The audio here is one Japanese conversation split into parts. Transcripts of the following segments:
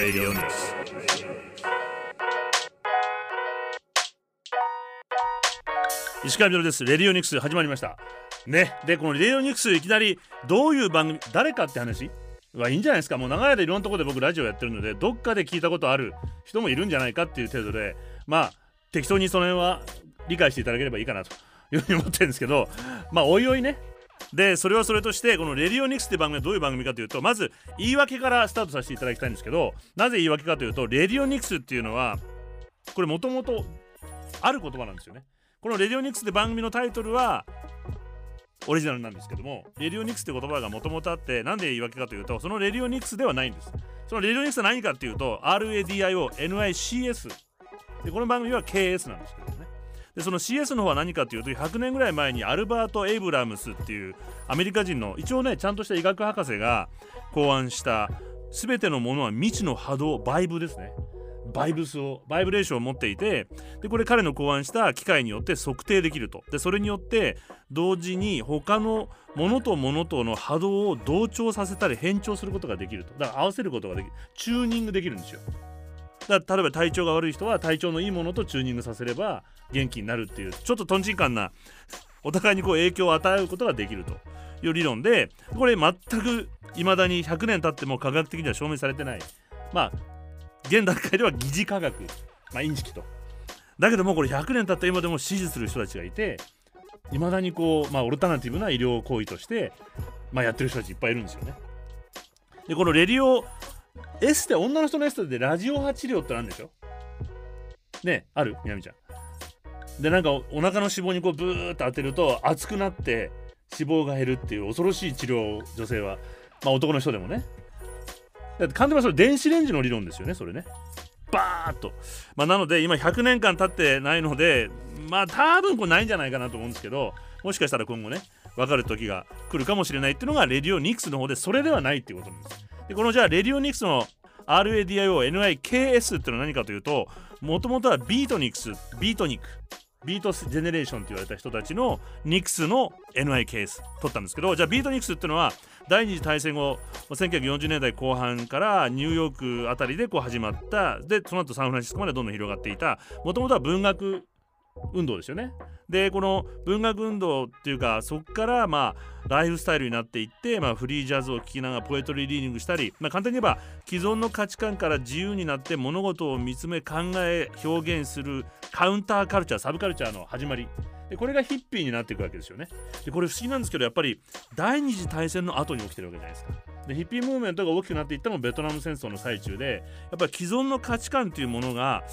Radio Nix. 石川みのです。レディオニクス始まりました。ね。で、このレディオニクスいきなりどういう番組、誰かって話はいいんじゃないですか。もう長い間いろんなところで僕ラジオやってるので、どっかで聞いたことある人もいるんじゃないかっていう程度で、まあ、適当にその辺は理解していただければいいかなというふうに思ってるんですけど、まあ、おいおいね。で、それはそれとして、このレディオニクスって番組はどういう番組かというと、まず言い訳からスタートさせていただきたいんですけど、なぜ言い訳かというと、レディオニクスっていうのは、これもともとある言葉なんですよね。このレディオニクスって番組のタイトルはオリジナルなんですけども、レディオニクスって言葉がもともとあって、なんで言い訳かというと、そのレディオニクスではないんです。そのレディオニクスは何かっていうと、RADIONICS。で、この番組は KS なんですけど。で、その CS の方は何かっていうと、100年ぐらい前にアルバート・エイブラムスっていうアメリカ人の、一応ね、ちゃんとした医学博士が考案した、すべてのものは未知の波動、バイブですね。バイブスをバイブレーションを持っていてでこれ彼の考案した機械によって測定できると。でそれによって同時に他のものとものとの波動を同調させたり変調することができると。だから合わせることができる。チューニングできるんですよ。だから例えば体調が悪い人は体調のいいものとチューニングさせれば元気になるっていうちょっととんちんかんなお互いにこう影響を与えることができるという理論でこれ全く未だに100年経っても科学的には証明されてないまあ現段階では疑似科学、まあ、インチキと。だけどもこれ100年経った今でも支持する人たちがいて、いまだにこう、まあ、オルタナティブな医療行為として、まあ、やってる人たちいっぱいいるんですよね。で、このレディオ、エステ、女の人のエステでラジオ波治療ってなんでしょ？ねある？みなみちゃん。で、なんかお腹の脂肪にこうブーッと当てると熱くなって脂肪が減るっていう恐ろしい治療を女性は、まあ男の人でもね、だって簡単にそれ電子レンジの理論ですよねそれね。バーッと、まあ、なので今100年間経ってないのでまあ多分これないんじゃないかなと思うんですけどもしかしたら今後ね分かる時が来るかもしれないっていうのがレディオニクスの方でそれではないっていうことなんです。でこのじゃあレディオニクスの RADIONIKS っていうのは何かというともともとはビートニクスビートニク。ビートジェネレーションと言われた人たちのニクスの NI ケース取ったんですけどじゃあビートニクスっていうのは第二次大戦後1940年代後半からニューヨークあたりでこう始まったでその後サンフランシスコまでどんどん広がっていたもともとは文学運動ですよね。でこの文学運動っていうかそこからまあライフスタイルになっていって、まあ、フリージャズを聴きながらポエトリーリーディングしたり、まあ、簡単に言えば既存の価値観から自由になって物事を見つめ考え表現するカウンターカルチャーサブカルチャーの始まりでこれがヒッピーになっていくわけですよね。でこれ不思議なんですけどやっぱり第二次大戦の後に起きてるわけじゃないですか。でヒッピームーブメントが大きくなっていったのもベトナム戦争の最中でやっぱり既存の価値観っていうものが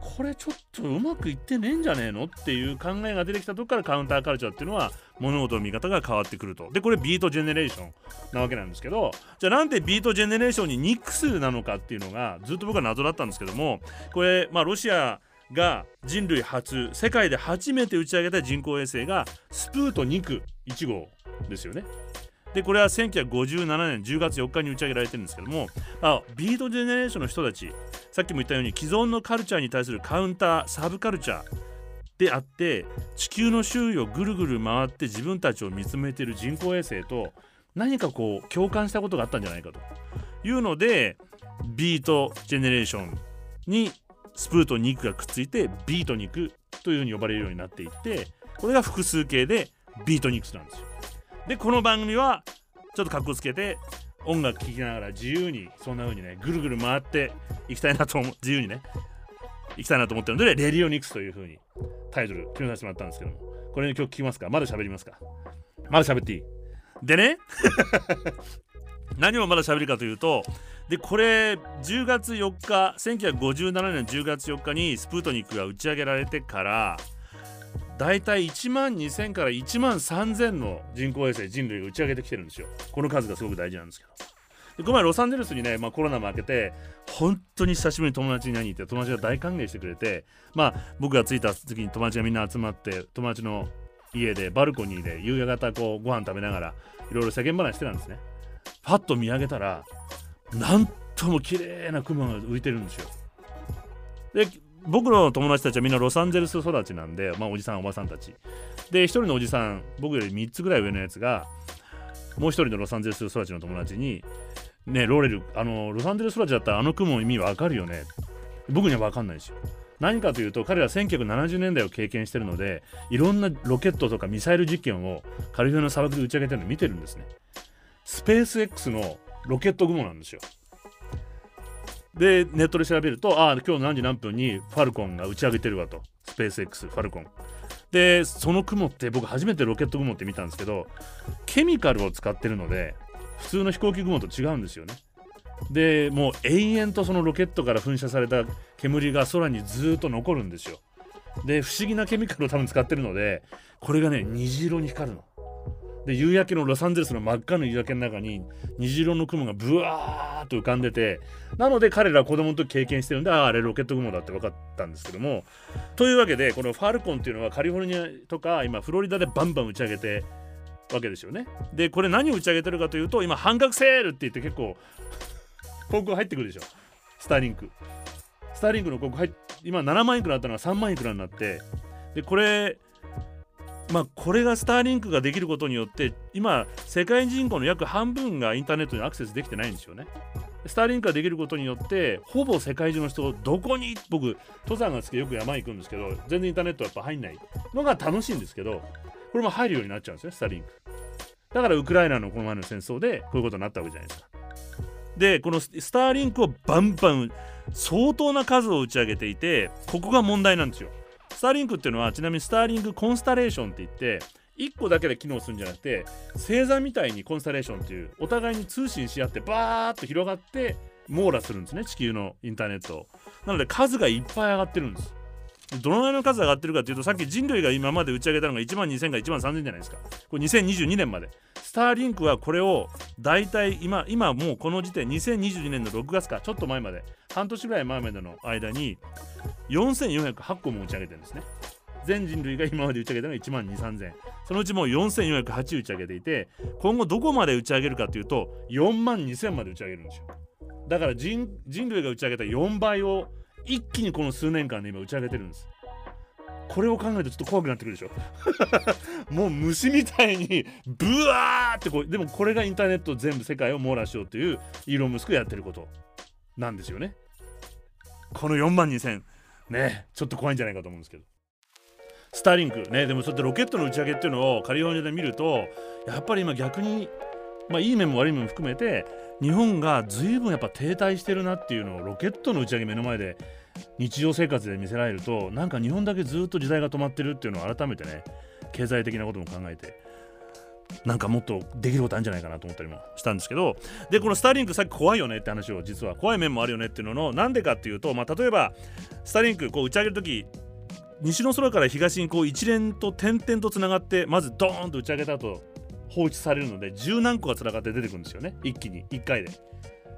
これちょっとうまくいってねえんじゃねえの？っていう考えが出てきたとこからカウンターカルチャーっていうのは物事の見方が変わってくると。でこれビートジェネレーションなわけなんですけどじゃあなんでビートジェネレーションにニックスなのかっていうのがずっと僕は謎だったんですけどもこれまあロシアが人類初世界で初めて打ち上げた人工衛星がスプートニク1号ですよね。でこれは1957年10月4日に打ち上げられてるんですけどもあビートジェネレーションの人たちさっきも言ったように既存のカルチャーに対するカウンターサブカルチャーであって地球の周囲をぐるぐる回って自分たちを見つめてる人工衛星と何かこう共感したことがあったんじゃないかというのでビートジェネレーションにスプートニクがくっついてビートニクというふうに呼ばれるようになっていってこれが複数形でビートニクスなんですよ。でこの番組はちょっとかっこつけて音楽聴きながら自由にそんな風にねぐるぐる回っていきたいなと思う自由にねいきたいなと思ってるのでレディオニクスという風にタイトル決めさせてもらったんですけども。これの曲聴きますか？まだ喋りますか？まだ喋っていい？でね 何をまだ喋るかというとでこれ10月4日1957年10月4日にスプートニクが打ち上げられてからだいたい1万2000から1万3000の人工衛星人類が打ち上げてきてるんですよ。この数がすごく大事なんですけど。でこの前ロサンゼルスにね、まあ、コロナも明けて本当に久しぶりに友達に会いに行って友達が大歓迎してくれてまあ僕が着いた時に友達がみんな集まって友達の家でバルコニーで夕方こうご飯食べながらいろいろ世間話してたんですね。パッと見上げたらなんとも綺麗な雲が浮いてるんですよ。で僕の友達たちはみんなロサンゼルス育ちなんで、まあ、おじさんおばさんたち。で一人のおじさん僕より3つぐらい上のやつがもう一人のロサンゼルス育ちの友達にねローレルあのロサンゼルス育ちだったらあの雲の意味わかるよね。僕にはわかんないですよ何かというと彼ら1970年代を経験してるのでいろんなロケットとかミサイル実験をカリフォルニアの砂漠で打ち上げてるのを見てるんですね。スペース X のロケット雲なんですよ。でネットで調べるとああ今日何時何分にファルコンが打ち上げてるわと。スペース X ファルコン。でその雲って僕初めてロケット雲って見たんですけどケミカルを使ってるので普通の飛行機雲と違うんですよね。でもう永遠とそのロケットから噴射された煙が空にずっと残るんですよ。で不思議なケミカルを多分使ってるのでこれがね虹色に光るの。で夕焼けのロサンゼルスの真っ赤な夕焼けの中に虹色の雲がブワーっと浮かんでてなので彼らは子供の時経験してるんであああれロケット雲だって分かったんですけども。というわけでこのファルコンっていうのはカリフォルニアとか今フロリダでバンバン打ち上げてわけですよね。でこれ何を打ち上げてるかというと今半額セールって言って結構広告入ってくるでしょ。スターリンク。スターリンクの広告入今7万いくらあったのが3万いくらになって。でこれまあこれがスターリンクができることによって今世界人口の約半分がインターネットにアクセスできてないんですよね。スターリンクができることによってほぼ世界中の人どこに僕登山が好きでよく山行くんですけど全然インターネットはやっぱ入んないのが楽しいんですけどこれも入るようになっちゃうんですねスターリンク。だからウクライナのこの前の戦争でこういうことになったわけじゃないですか。でこのスターリンクをバンバン相当な数を打ち上げていてここが問題なんですよ。スターリンクっていうのはちなみにスターリンクコンスタレーションって言って1個だけで機能するんじゃなくて星座みたいにコンスタレーションっていうお互いに通信し合ってバーッと広がって網羅するんですね地球のインターネットなので数がいっぱい上がってるんです。どのぐらいの数上がってるかというとさっき人類が今まで打ち上げたのが1万2000か1万3000じゃないですか。これ2022年まで。スターリンクはこれを大体今今もうこの時点2022年の6月かちょっと前まで半年ぐらい前までの間に4408個も打ち上げてるんですね。全人類が今まで打ち上げたのが1万2 3000そのうちもう4408打ち上げていて今後どこまで打ち上げるかというと4万2000まで打ち上げるんですよ。だから人類が打ち上げた4倍を一気にこの数年間で今打ち上げてるんです。これを考えるとちょっと怖くなってくるでしょ。もう虫みたいにブワーってこうでもこれがインターネット全部世界を網羅しようというイーロン・ムスクがやってることなんですよね。この4万2000ねちょっと怖いんじゃないかと思うんですけど。スターリンク。ねでもそうやってロケットの打ち上げっていうのをカリフォルニアで見るとやっぱり今逆にまあいい面も悪い面も含めて日本が随分やっぱ停滞してるなっていうのをロケットの打ち上げ目の前で日常生活で見せられるとなんか日本だけずっと時代が止まってるっていうのを改めてね経済的なことも考えてなんかもっとできることあるんじゃないかなと思ったりもしたんですけどでこのスターリンクさっき怖いよねって話を実は怖い面もあるよねっていうののなんでかっていうと、まあ、例えばスターリンクこう打ち上げる時西の空から東にこう一連と点々とつながってまずドーンと打ち上げた後放置されるので十何個がつながって出てくるんですよね。一気に。1回で。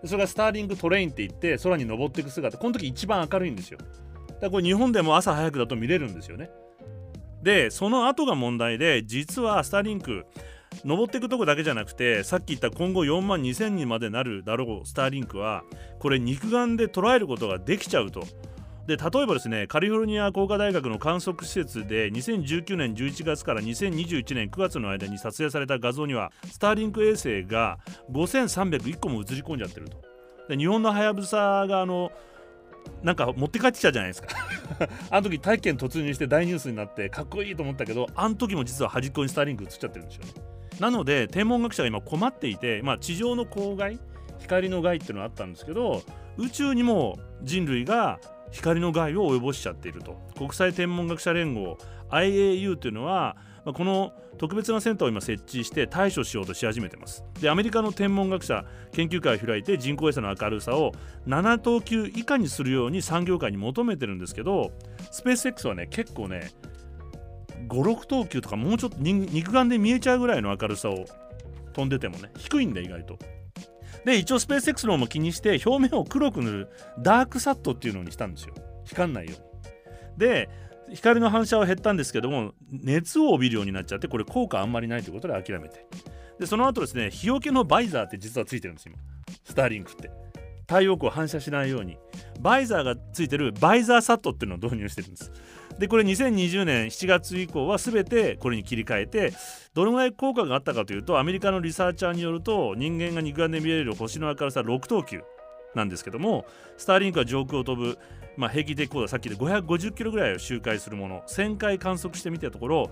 それがスターリングトレインって言って空に登っていく姿。この時一番明るいんですよ。だからこれ日本でも朝早くだと見れるんですよね。でその後が問題で実はスターリンク登っていくとこだけじゃなくてさっき言った今後4万2000人までなるだろうスターリンクはこれ肉眼で捉えることができちゃうと。で例えばですねカリフォルニア工科大学の観測施設で2019年11月から2021年9月の間に撮影された画像にはスターリンク衛星が5301個も映り込んじゃってると。で日本のはやぶさがあのなんか持って帰ってきたじゃないですか。あの時体験突入して大ニュースになってかっこいいと思ったけどあの時も実は端っこにスターリンク映っちゃってるんですよね。なので天文学者が今困っていて、まあ、地上の光害光の害っていうのがあったんですけど宇宙にも人類が光の害を及ぼしちゃっていると。国際天文学者連合 IAU というのはこの特別なセンターを今設置して対処しようとし始めてます。でアメリカの天文学者研究会を開いて人工衛星の明るさを7等級以下にするように産業界に求めてるんですけどスペース X はね結構ね56等級とかもうちょっと肉眼で見えちゃうぐらいの明るさを飛んでてもね低いんだ意外と。で一応スペース X の方も気にして表面を黒く塗るダークサットっていうのにしたんですよ。光んないように。で光の反射は減ったんですけども熱を帯びるようになっちゃってこれ効果あんまりないということで諦めて。でその後ですね日よけのバイザーって実はついてるんです今。スターリンクって。太陽光を反射しないように。バイザーがついてるバイザーサットっていうのを導入してるんです。でこれ2020年7月以降は全てこれに切り替えてどのぐらい効果があったかというとアメリカのリサーチャーによると人間が肉眼で見れる星の明るさ6等級なんですけどもスターリンクは上空を飛ぶ、まあ、平気で高度さっきで550キロぐらいを周回するもの1000回観測してみたところ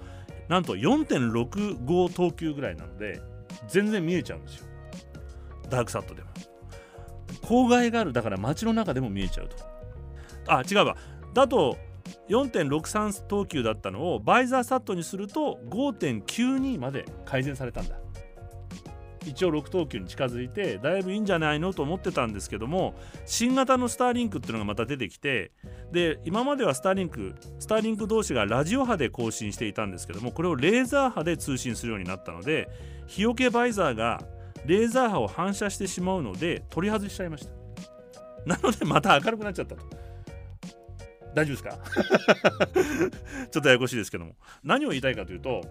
なんと4.65等級ぐらいなので全然見えちゃうんですよ。ダークサットでも。郊外があるだから街の中でも見えちゃうと。あ違うわ。だと4.63等級だったのを VisorSat にすると5.92まで改善されたんだ。一応6等級に近づいてだいぶいいんじゃないのと思ってたんですけども新型のスターリンクっていうのがまた出てきてで今まではスターリンクスターリンク同士がラジオ波で交信していたんですけどもこれをレーザー波で通信するようになったので日よけバイザーがレーザー波を反射してしまうので取り外しちゃいました。なのでまた明るくなっちゃったと。大丈夫ですか？ちょっとややこしいですけども何を言いたいかというと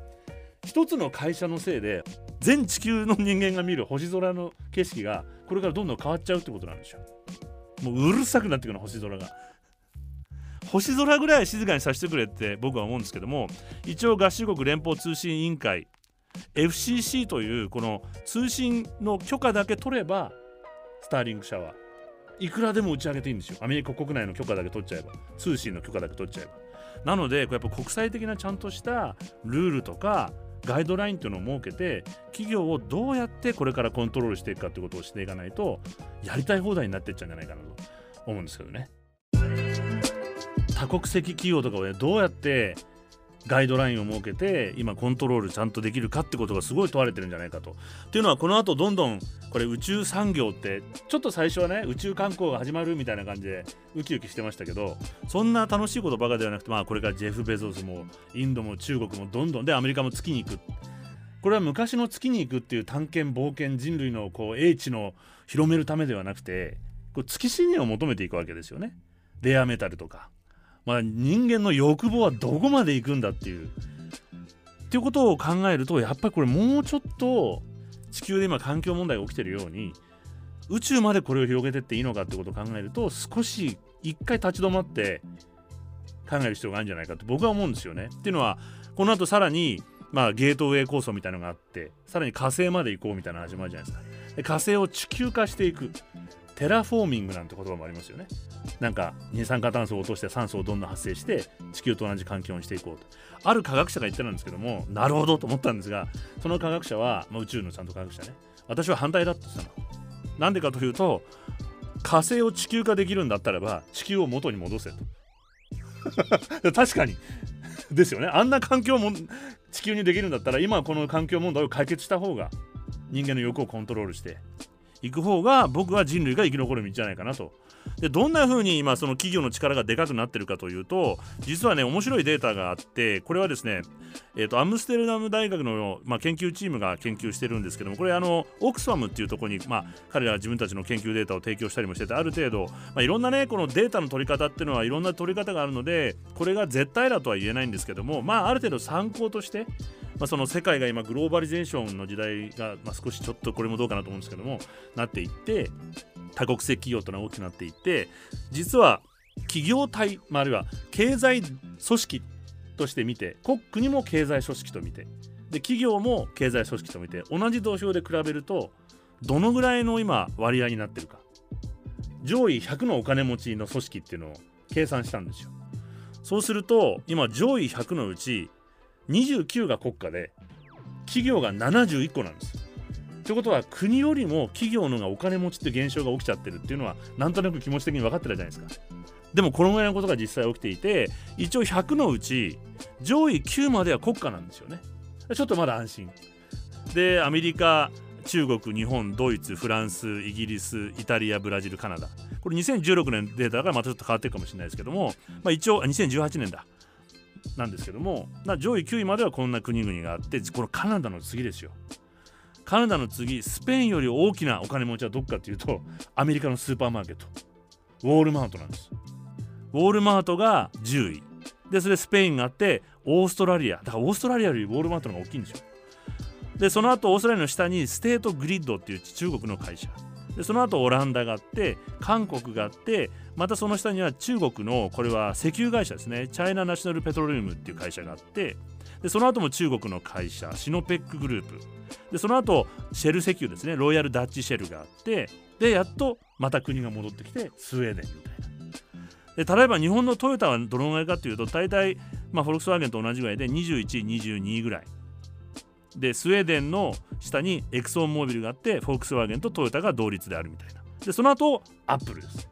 一つの会社のせいで全地球の人間が見る星空の景色がこれからどんどん変わっちゃうってことなんですよ。もううるさくなってくるの星空が星空ぐらい静かにさせてくれって僕は思うんですけども一応合衆国連邦通信委員会 FCC というこの通信の許可だけ取ればスターリング社はいくらでも打ち上げていいんですよ。アメリカ国内の許可だけ取っちゃえば。通信の許可だけ取っちゃえば。なのでやっぱ国際的なちゃんとしたルールとかガイドラインというのを設けて企業をどうやってこれからコントロールしていくかということをしていかないとやりたい放題になっていっちゃうんじゃないかなと思うんですけどね。多国籍企業とかを、ね、どうやってガイドラインを設けて今コントロールちゃんとできるかってことがすごい問われてるんじゃないかと。っていうのはこの後どんどんこれ宇宙産業ってちょっと最初はね宇宙観光が始まるみたいな感じでウキウキしてましたけどそんな楽しいことばかりではなくてまあこれからジェフ・ベゾスもインドも中国もどんどんでアメリカも月に行く。これは昔の月に行くっていう探検冒険人類のこう英知の広めるためではなくてこう月資源を求めていくわけですよね。レアメタルとかまあ、人間の欲望はどこまで行くんだっていう。っていうことを考えるとやっぱりこれもうちょっと地球で今環境問題が起きてるように宇宙までこれを広げてっていいのかってことを考えると少し一回立ち止まって考える必要があるんじゃないかと僕は思うんですよね。っていうのはこの後さらにまあゲートウェイ構想みたいなのがあってさらに火星まで行こうみたいな始まるじゃないですか。火星を地球化していく。テラフォーミングなんて言葉もありますよね。なんか二酸化炭素を落として酸素をどんどん発生して地球と同じ環境にしていこうと。ある科学者が言ってたんですけども、なるほどと思ったんですが、その科学者は、まあ、宇宙のちゃんと科学者ね、私は反対だって言ったの。なんでかというと、火星を地球化できるんだったらば、地球を元に戻せと。確かに。ですよね。あんな環境も地球にできるんだったら、今この環境問題を解決した方が、人間の欲をコントロールしていく方が僕は人類が生き残る道じゃないかなと。でどんな風に今その企業の力がでかくなってるかというと実はね面白いデータがあってこれはですね、えーと、アムステルダム大学の、まあ、研究チームが研究してるんですけどもこれあのオックスファムっていうところに、まあ、彼らは自分たちの研究データを提供したりもしててある程度、まあ、いろんなねこのデータの取り方っていうのはいろんな取り方があるのでこれが絶対だとは言えないんですけどもまあある程度参考としてまあ、その世界が今グローバリゼーションの時代が、まあ、少しちょっとこれもどうかなと思うんですけどもなっていって多国籍企業というのは大きくなっていって実は企業体、まあ、あるいは経済組織として見て国も経済組織と見てで企業も経済組織と見て同じ土俵で比べるとどのぐらいの今割合になってるか。上位100のお金持ちの組織っていうのを計算したんですよ。そうすると今上位100のうち29が国家で企業が71個なんです。ということは国よりも企業のがお金持ちって現象が起きちゃってるっていうのはなんとなく気持ち的に分かってるじゃないですか。でもこのぐらいのことが実際起きていて一応100のうち上位9までは国家なんですよね。ちょっとまだ安心。でアメリカ中国日本ドイツフランスイギリスイタリアブラジルカナダ。これ2016年データだからまたちょっと変わってるかもしれないですけども、まあ、一応2018年だ。なんですけども上位9位まではこんな国々があってこのカナダの次ですよ。カナダの次スペインより大きなお金持ちはどっかっていうとアメリカのスーパーマーケット。ウォールマートなんです。ウォールマートが10位。でそれスペインがあってオーストラリア。だからオーストラリアよりウォールマートの方が大きいんですよ。でその後オーストラリアの下にステートグリッドっていう中国の会社。でその後オランダがあって韓国があってまたその下には中国のこれは石油会社ですね。チャイナ・ナショナル・ペトロリウムっていう会社があってでその後も中国の会社シノペックグループ。でその後シェル石油ですね。ロイヤルダッチシェルがあってでやっとまた国が戻ってきてスウェーデンみたいな。で例えば日本のトヨタはどのぐらいかというと大体、まあ、フォルクスワーゲンと同じぐらいで21、22ぐらい。でスウェーデンの下にエクソンモービルがあってフォルクスワーゲンとトヨタが同率であるみたいな。でその後アップルです。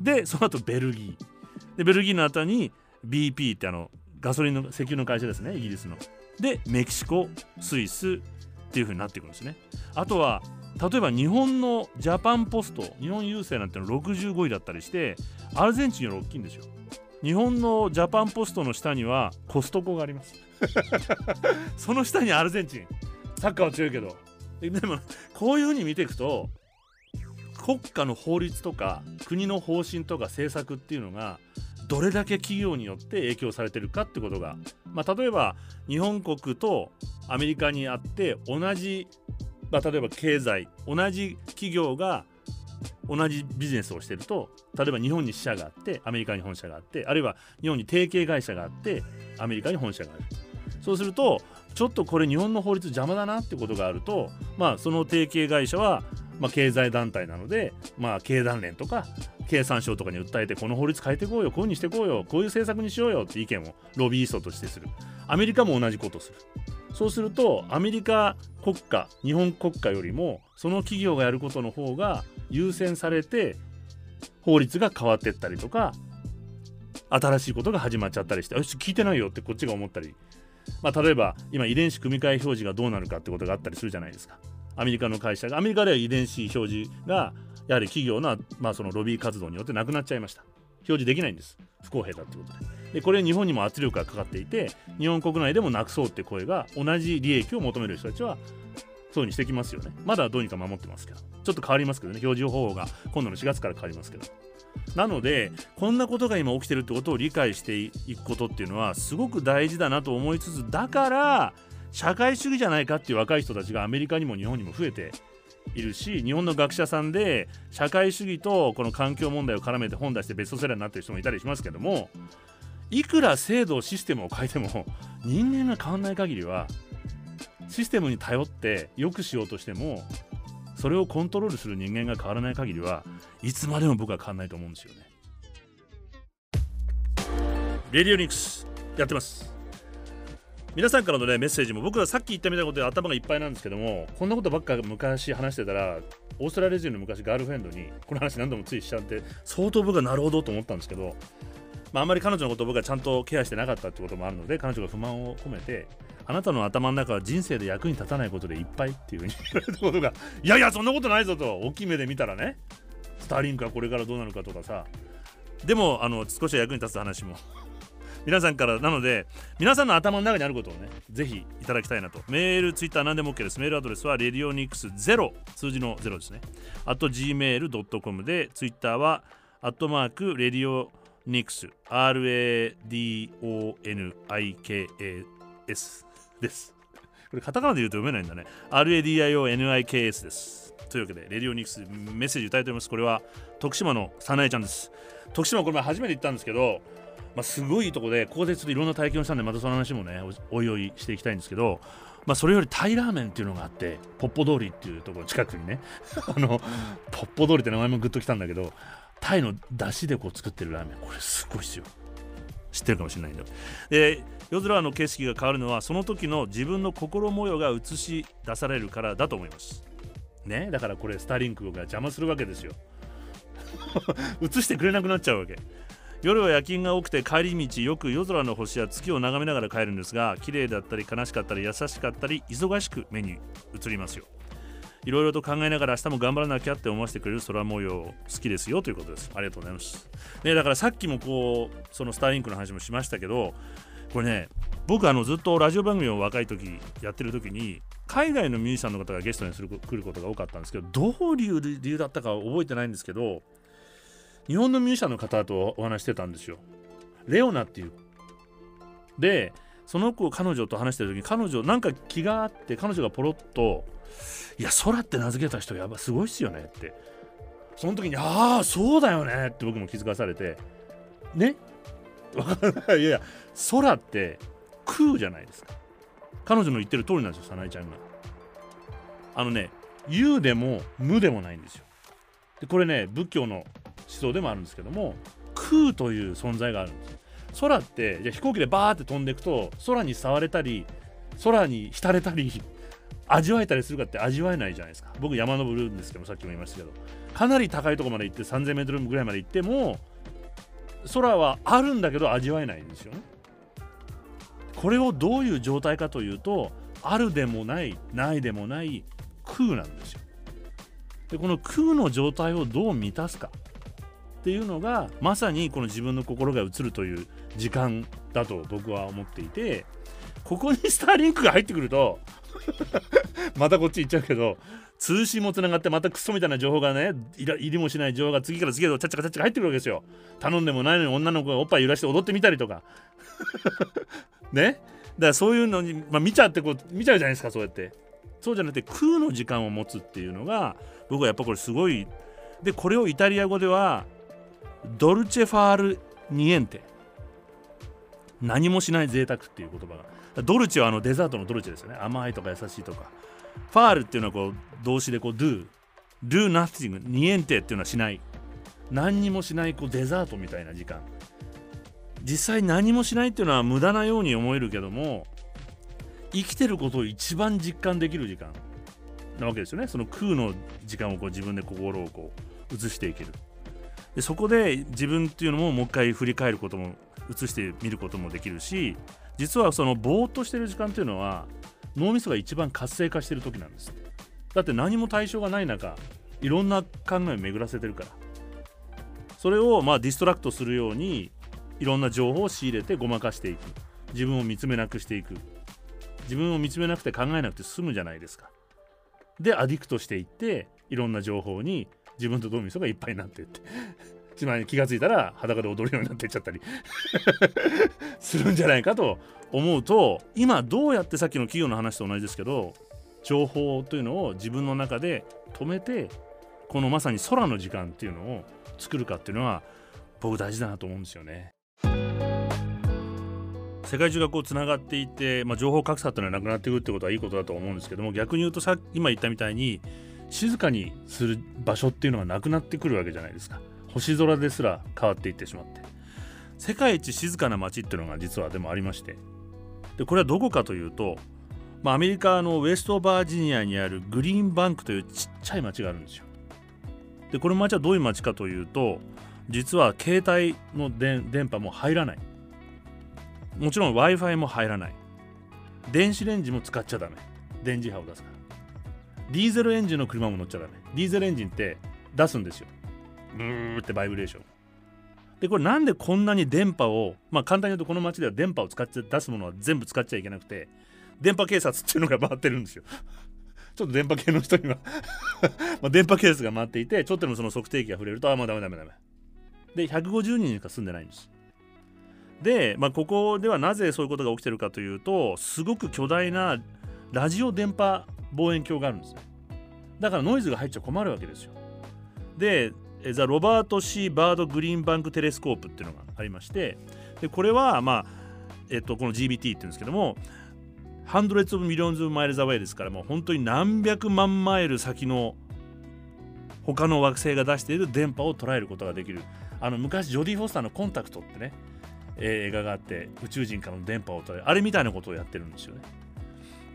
でその後ベルギー。でベルギーの後に BP ってあのガソリンの石油の会社ですねイギリスの。でメキシコスイスっていう風になっていくんですね。あとは例えば日本のジャパンポスト日本郵政なんての65位だったりしてアルゼンチンより大きいんですよ。日本のジャパンポストの下にはコストコがあります。その下にアルゼンチン。サッカーは強いけど。でもこういうふうに見ていくと国家の法律とか国の方針とか政策っていうのがどれだけ企業によって影響されてるかってことが、まあ、例えば日本国とアメリカにあって同じ、まあ、例えば経済同じ企業が同じビジネスをしてると例えば日本に支社があってアメリカに本社があってあるいは日本に提携会社があってアメリカに本社がある。そうするとちょっとこれ日本の法律邪魔だなってことがあるとまあその提携会社はまあ経済団体なのでまあ経団連とか経産省とかに訴えてこの法律変えていこうよこういうふうにしていこうよこういう政策にしようよって意見をロビーストとしてする。アメリカも同じことする。そうするとアメリカ国家日本国家よりもその企業がやることの方が優先されて法律が変わっていったりとか新しいことが始まっちゃったりしてよし聞いてないよってこっちが思ったり、まあ、例えば今遺伝子組み換え表示がどうなるかってことがあったりするじゃないですか。アメリカの会社がアメリカでは遺伝子表示がやはり企業の,、まあそのロビー活動によってなくなっちゃいました。表示できないんです。不公平だってことで。でこれ日本にも圧力がかかっていて日本国内でもなくそうって声が同じ利益を求める人たちはそうにしてきますよね。まだどうにか守ってますけど。ちょっと変わりますけどね。表示方法が今度の4月から変わりますけど。なのでこんなことが今起きてるってことを理解していくことっていうのはすごく大事だなと思いつつだから社会主義じゃないかっていう若い人たちがアメリカにも日本にも増えているし日本の学者さんで社会主義とこの環境問題を絡めて本出してベストセラーになってる人もいたりしますけどもいくら制度システムを変えても 人間が変わんない限りはシステムに頼って良くしようとしてもそれをコントロールする人間が変わらない限りはいつまでも僕は変わらないと思うんですよね。レディオニクスやってます皆さんからのねメッセージも僕はさっき言ったみたいなことで頭がいっぱいなんですけどもこんなことばっか昔話してたらオーストラリア人の昔ガールフレンドにこの話何度もついしちゃって相当僕はなるほどと思ったんですけど、まあ、あんまり彼女のことを僕はちゃんとケアしてなかったってこともあるので彼女が不満を込めてあなたの頭の中は人生で役に立たないことでいっぱいっていうふうに言われたことが いやいやそんなことないぞと大きい目で見たらねスターリンクはこれからどうなるかとかさ。でもあの少しは役に立つ話も。皆さんからなので皆さんの頭の中にあることをねぜひいただきたいなと。メールツイッター何でも OK です。メールアドレスは radionics0 数字の0ですね。あと gmail.com でツイッターはアットマーク radionics radionikes です。これカタカナで言うと読めないんだね。RADIONIKS です。というわけでレディオニクスメッセージ歌いております。これは徳島のさなえちゃんです。徳島これ初めて行ったんですけどまあ、すごいいいとこでここでちょっといろんな体験をしたんでまたその話もねおいおいしていきたいんですけど、まあ、それよりタイラーメンっていうのがあってポッポ通りっていうところ近くにね。あのポッポ通りって名前もグッときたんだけどタイの出汁でこう作ってるラーメン。これすごいっすよ知ってるかもしれないんだで夜空の景色が変わるのはその時の自分の心模様が映し出されるからだと思います。ね？だからこれスターリンクが邪魔するわけですよ。映してくれなくなっちゃうわけ。夜は夜勤が多くて帰り道よく夜空の星や月を眺めながら帰るんですが綺麗だったり悲しかったり優しかったり忙しく目に映りますよ。いろいろと考えながら明日も頑張らなきゃって思わせてくれる空模様好きですよということですありがとうございます、ね、だからさっきもこうそのスターリンクの話もしましたけどこれね僕あのずっとラジオ番組を若い時やってる時に海外のミュージシャンの方がゲストにする来ることが多かったんですけどどういう理由だったか覚えてないんですけど日本のミュージシャンの方とお話してたんですよ。レオナっていう。で、その子彼女と話してる時に彼女なんか気があって彼女がポロッと「いや空って名付けた人やばすごいっすよね」って。その時に「ああそうだよね」って僕も気づかされて。ね？わかんないいやいや空って空じゃないですか。彼女の言ってる通りなんですよ早苗ちゃんが。あのね有でも無でもないんですよ。でこれね仏教の思想でもあるんですけども空という存在があるんです空ってじゃ飛行機でバーって飛んでいくと空に触れたり空に浸れたり味わえたりするかって味わえないじゃないですか。僕山登るんですけどさっきも言いましたけど。かなり高いとこまで行って 3000m ぐらいまで行っても空はあるんだけど味わえないんですよね。これをどういう状態かというとあるでもないないでもない空なんですよ。でこの空の状態をどう満たすかっていうのがまさにこの自分の心が映るという時間だと僕は思っていてここにスターリンクが入ってくると またこっち行っちゃうけど通信もつながってまたクソみたいな情報がねいりもしない情報が次から次へとチャッチャカチャッチャカ入ってくるわけですよ。頼んでもないのに女の子がおっぱい揺らして踊ってみたりとか。ね？だからそういうのに、まあ、見ちゃってこう見ちゃうじゃないですかそうやって。そうじゃなくて空の時間を持つっていうのが僕はやっぱこれすごい。でこれをイタリア語ではドルチェファールニエンテ。何もしない贅沢っていう言葉が。ドルチェはあのデザートのドルチェですよね。甘いとか優しいとか。ファールっていうのはこう動詞でこう do do nothing ニエンテっていうのはしない。何にもしないこうデザートみたいな時間。実際何もしないっていうのは無駄なように思えるけども生きてることを一番実感できる時間なわけですよね。その空の時間をこう自分で心をこう移していける。でそこで自分っていうのももう一回振り返ることも移してみることもできるし実はそのぼーっとしてる時間っていうのは脳みそが一番活性化してる時なんです。だって何も対象がない中いろんな考えを巡らせてるから。それをまあ distract するようにいろんな情報を仕入れてごまかしていく。自分を見つめなくしていく。自分を見つめなくて考えなくて済むじゃないですか。で addict していっていろんな情報に自分と脳みそがいっぱいになってって。つまり気がついたら裸で踊るようになってっちゃったり するんじゃないかと思うと今どうやってさっきの企業の話と同じですけど情報というのを自分の中で止めてこのまさに空の時間っていうのを作るかっていうのは僕大事だなと思うんですよね。世界中がこうつながっていって、まあ、情報格差っていうのはなくなっていくってことはいいことだと思うんですけども逆に言うとさ今言ったみたいに静かにする場所っていうのがなくなってくるわけじゃないですか星空ですら変わっていってしまって。世界一静かな街っていうのが実はでもありまして。でこれはどこかというと、まあ、アメリカのウェストバージニアにあるグリーンバンクというちっちゃい町があるんですよ。でこの町はどういう町かというと実は携帯の電波も入らない。もちろん w i f i も入らない。電子レンジも使っちゃダメ。電磁波を出すから。ディーゼルエンジンの車も乗っちゃダメ。ディーゼルエンジンって出すんですよ。ブーってバイブレーション。でこれなんでこんなに電波をまあ簡単に言うとこの街では電波を使って出すものは全部使っちゃいけなくて電波警察っていうのが回ってるんですよ。ちょっと電波系の人には。ま電波警察が回っていてちょっとでもその測定器が触れるとあもうダメダメダメで150人しか住んでないんです。で、まあ、ここではなぜそういうことが起きてるかというとすごく巨大なラジオ電波望遠鏡があるんですねだからノイズが入っちゃ困るわけですよ。で The Robert C. Byrd Green Bank Telescope っていうのがありましてでこれはまあえっとこの GBT っていうんですけども Hundreds of Millions of Miles Away ですからもう本当に何百万マイル先の他の惑星が出している電波を捉えることができる。あの昔ジョディ・フォスターのコンタクトってね、えー、映画があって宇宙人からの電波を捉える。あれみたいなことをやってるんですよね。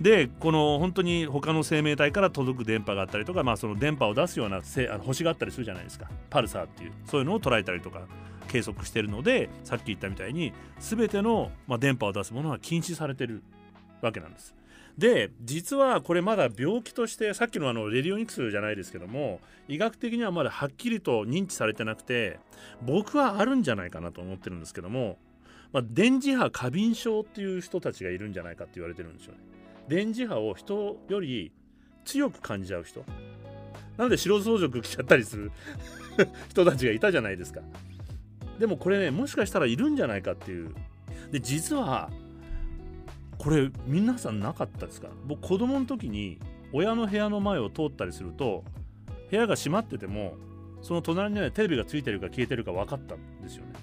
でこの本当に他の生命体から届く電波があったりとか、まあ、その電波を出すような星があったりするじゃないですかパルサーっていうそういうのを捉えたりとか計測してるのでさっき言ったみたいに全ての、まあ、電波を出すものは禁止されてるわけなんです。で実はこれまだ病気としてさっきのあのレディオニクスじゃないですけども医学的にはまだはっきりと認知されてなくて僕はあるんじゃないかなと思ってるんですけども、まあ、電磁波過敏症っていう人たちがいるんじゃないかって言われてるんですよね。電磁波を人より強く感じちゃう人。なので白装束着ちゃったりする？人たちがいたじゃないですか。でもこれねもしかしたらいるんじゃないかっていう。で実はこれ皆さんなかったですか？僕子供の時に親の部屋の前を通ったりすると部屋が閉まっててもその隣にはテレビがついてるか消えてるか分かったんですよね。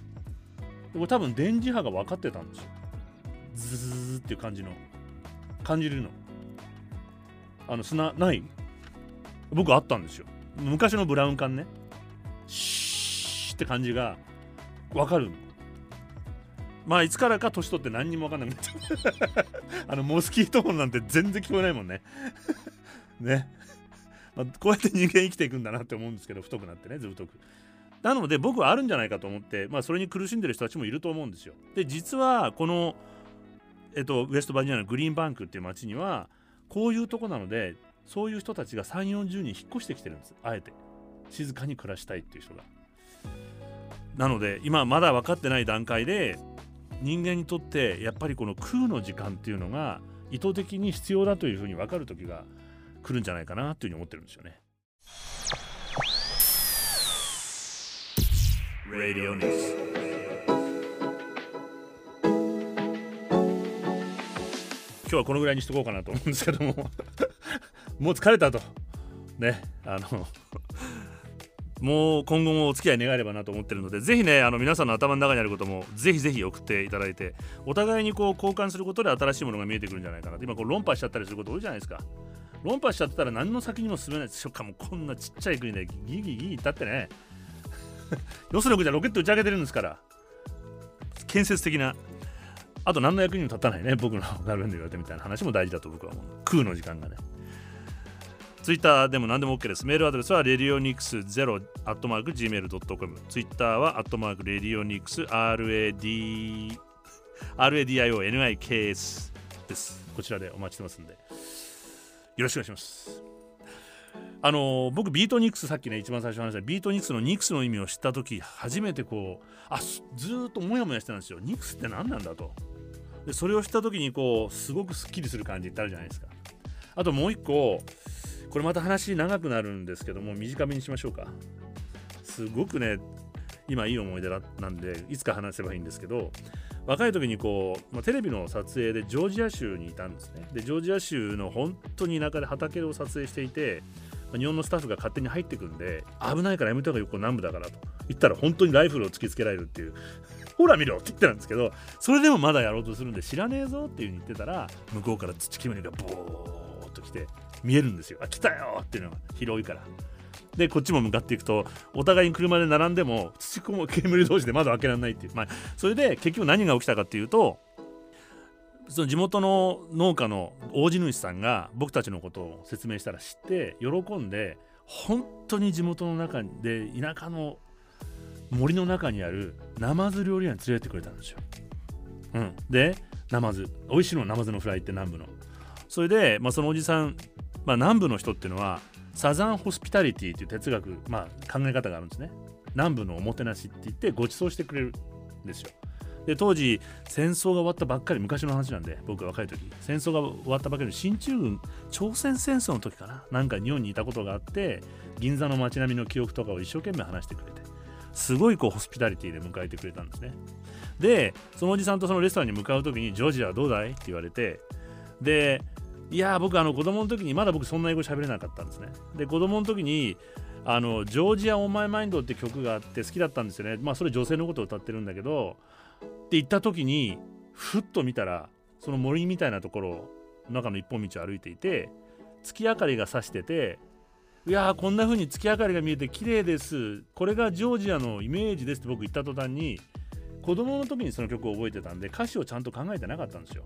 これ多分電磁波が分かってたんですよ。ズズズっていう感じの。感じるの。あの砂ない。僕あったんですよ。昔のブラウン管ね。シーって感じが分かるまあいつからか年取って何にも分かんなくなっちゃう。あのモスキート音なんて全然聞こえないもんね。ね、まあ、こうやって人間生きていくんだなって思うんですけど太くなってねずぶとく。なので僕はあるんじゃないかと思って、まあ、それに苦しんでる人たちもいると思うんですよ。で実はこの、えっと、ウェストバージニアのグリーンバンクっていう街にはこういうとこなのでそういう人たちが3 4 0人引っ越してきてるんです。あえて。静かに暮らしたいっていう人が。なので今まだ分かってない段階で人間にとってやっぱりこの空の時間っていうのが意図的に必要だというふうに分かる時が来るんじゃないかなというふうに思ってるんですよね。Radio News 今日はこのぐらいにしとこうかなと 思うんですけどももう疲れたとねあのもう今後もお付き合い願えればなと思ってるので、ぜひね、あの皆さんの頭の中にあることも、ぜひぜひ送っていただいて、お互いにこう交換することで新しいものが見えてくるんじゃないかな今こう論破しちゃったりすること多いじゃないですか。論破しちゃってたら何の先にも進めないでしょかもこんなちっちゃい国でギギギギ言ったってね。よその国じゃロケット打ち上げてるんですから。建設的な。あと何の役にも立たないね、僕のなるんで言われてみたいな話も大事だと僕は思う。空の時間がね。ツイッターでも何でも OK です。メールアドレスは radionics0-gmail.com。ツイッターは、アットマーク、レディオニクス、RAD、RADIONIKS です。こちらでお待ちしてますんで。よろしくお願いします。あの僕ビートニクスさっきね一番最初話したビートニクスのニクスの意味を知った時初めてこうあずっとモヤモヤしてたんですよニクスって何なんだとでそれを知った時にこうすごくすっきりする感じってあるじゃないですか。あともう一個これまた話長くなるんですけども短めにしましょうか。すごくね今いい思い出なんでいつか話せばいいんですけど若い時にこう、まあ、テレビの撮影でジョージア州にいたんですね。でジョージア州の本当に田舎で畑を撮影していて、ま、日本のスタッフが勝手に入ってくんで危ないからやめた方がよく南部だからと。言ったら本当にライフルを突きつけられるっていう。ほら見ろって言ってたんですけどそれでもまだやろうとするんで知らねえぞっていう風に言ってたら向こうから土煙がボーっと来て見えるんですよ。あ来たよっていうのが広いから。でこっちも向かっていくとお互いに車で並んでも土も煙同士で窓開けられないっていう、まあ、それで結局何が起きたかっていうとその地元の農家の大地主さんが僕たちのことを説明したら知って喜んで本当に地元の中で田舎の森の中にあるナマズ料理屋に連れてってくれたんですよ。うん、でナマズ。美味しいのナマズのフライって南部の。それで、まあ、そのおじさんまあ、南部の人っていうのはサザンホスピタリティという哲学、まあ、考え方があるんですね。南部のおもてなしって言ってご馳走してくれるんですよ。で当時戦争が終わったばっかり昔の話なんで僕が若い時。戦争が終わったばかりの進駐軍朝鮮戦争の時かな。なんか日本にいたことがあって銀座の街並みの記憶とかを一生懸命話してくれてすごいこうホスピタリティで迎えてくれたんですね。でそのおじさんとそのレストランに向かう時にジョージアはどうだい？って言われて。でいや僕あの子供の時にまだ僕そんな英語喋れなかったんですね。で子供の時にあのジョージア・オーマイ・マインドって曲があって好きだったんですよね。まあそれ女性のことを歌ってるんだけど。って言った時にふっと見たらその森みたいなところ中の一本道を歩いていて月明かりが差してていやーこんな風に月明かりが見えて綺麗です。これがジョージアのイメージですって僕言った途端に子供の時にその曲を覚えてたんで歌詞をちゃんと考えてなかったんですよ。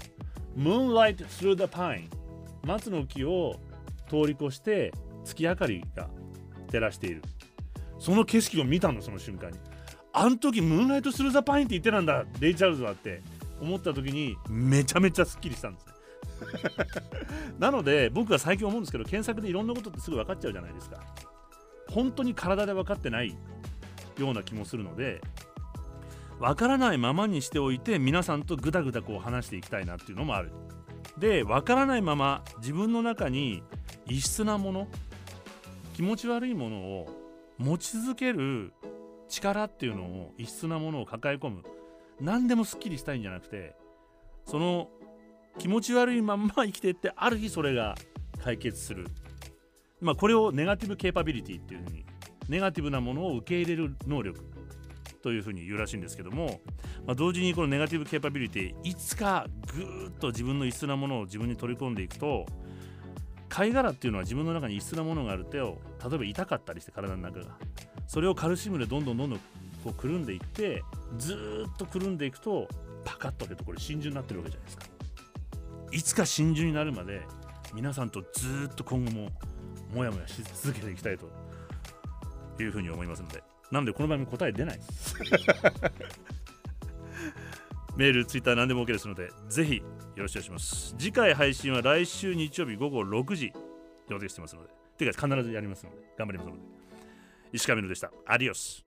Moonlight through the pine 松の木を通り越して月明かりが照らしている。その景色を見たのその瞬間に。あの時ムーンライト・スルー・ザ・パインって言ってたんだレイ・チャールズはって思った時にめちゃめちゃすっきりしたんです。なので僕は最近思うんですけど検索でいろんなことってすぐ分かっちゃうじゃないですか。本当に体で分かってないような気もするので分からないままにしておいて皆さんとぐだぐだこう話していきたいなっていうのもある。で分からないまま自分の中に異質なもの気持ち悪いものを持ち続ける力っていうのを異質なものを抱え込む。何でもすっきりしたいんじゃなくてその気持ち悪いまんま生きていってある日それが解決する。まあこれをネガティブケーパビリティっていうふうにネガティブなものを受け入れる能力というふうに言うらしいんですけども、まあ、同時にこのネガティブケーパビリティいつかぐーっと自分の異質なものを自分に取り込んでいくと貝殻っていうのは自分の中に異質なものがある手を例えば痛かったりして体の中が。それをカルシウムでどんどんどんどんこうくるんでいってずっとくるんでいくとパカッと開けてこれ真珠になってるわけじゃないですか。いつか真珠になるまで皆さんとずーっと今後もモヤモヤし続けていきたいというふうに思いますのでなのでこの番組答え出ない？メール、ツイッター何でも OK ですのでぜひよろしくお願いします。次回配信は来週日曜日午後6時予定してますのでてか必ずやりますので頑張りますので。石上野でした。アディオス